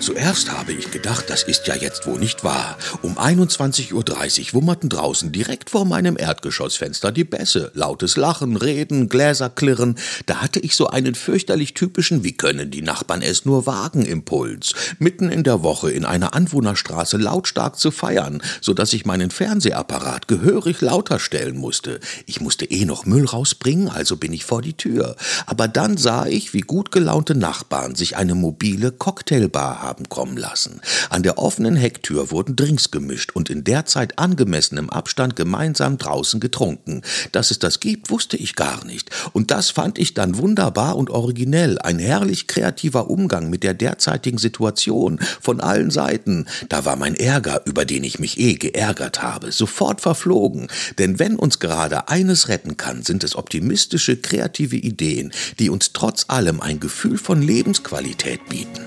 Zuerst habe ich gedacht, das ist ja jetzt wohl nicht wahr. Um 21.30 Uhr wummerten draußen direkt vor meinem Erdgeschossfenster die Bässe. Lautes Lachen, Reden, Gläser klirren. Da hatte ich so einen fürchterlich typischen Wie können die Nachbarn es nur wagen Impuls. Mitten in der Woche in einer Anwohnerstraße lautstark zu feiern, so dass ich meinen Fernsehapparat gehörig lauter stellen musste. Ich musste eh noch Müll rausbringen, also bin ich vor die Tür. Aber dann sah ich, wie gut gelaunte Nachbarn sich eine mobile Cocktailbar haben kommen lassen. An der offenen Hecktür wurden Drinks gemischt und in derzeit angemessenem Abstand gemeinsam draußen getrunken. Dass es das gibt, wusste ich gar nicht. Und das fand ich dann wunderbar und originell. Ein herrlich kreativer Umgang mit der derzeitigen Situation von allen Seiten. Da war mein Ärger, über den ich mich eh geärgert habe, sofort verflogen. Denn wenn uns gerade eines retten kann, sind es optimistische, kreative Ideen, die uns trotz allem ein Gefühl von Lebensqualität bieten.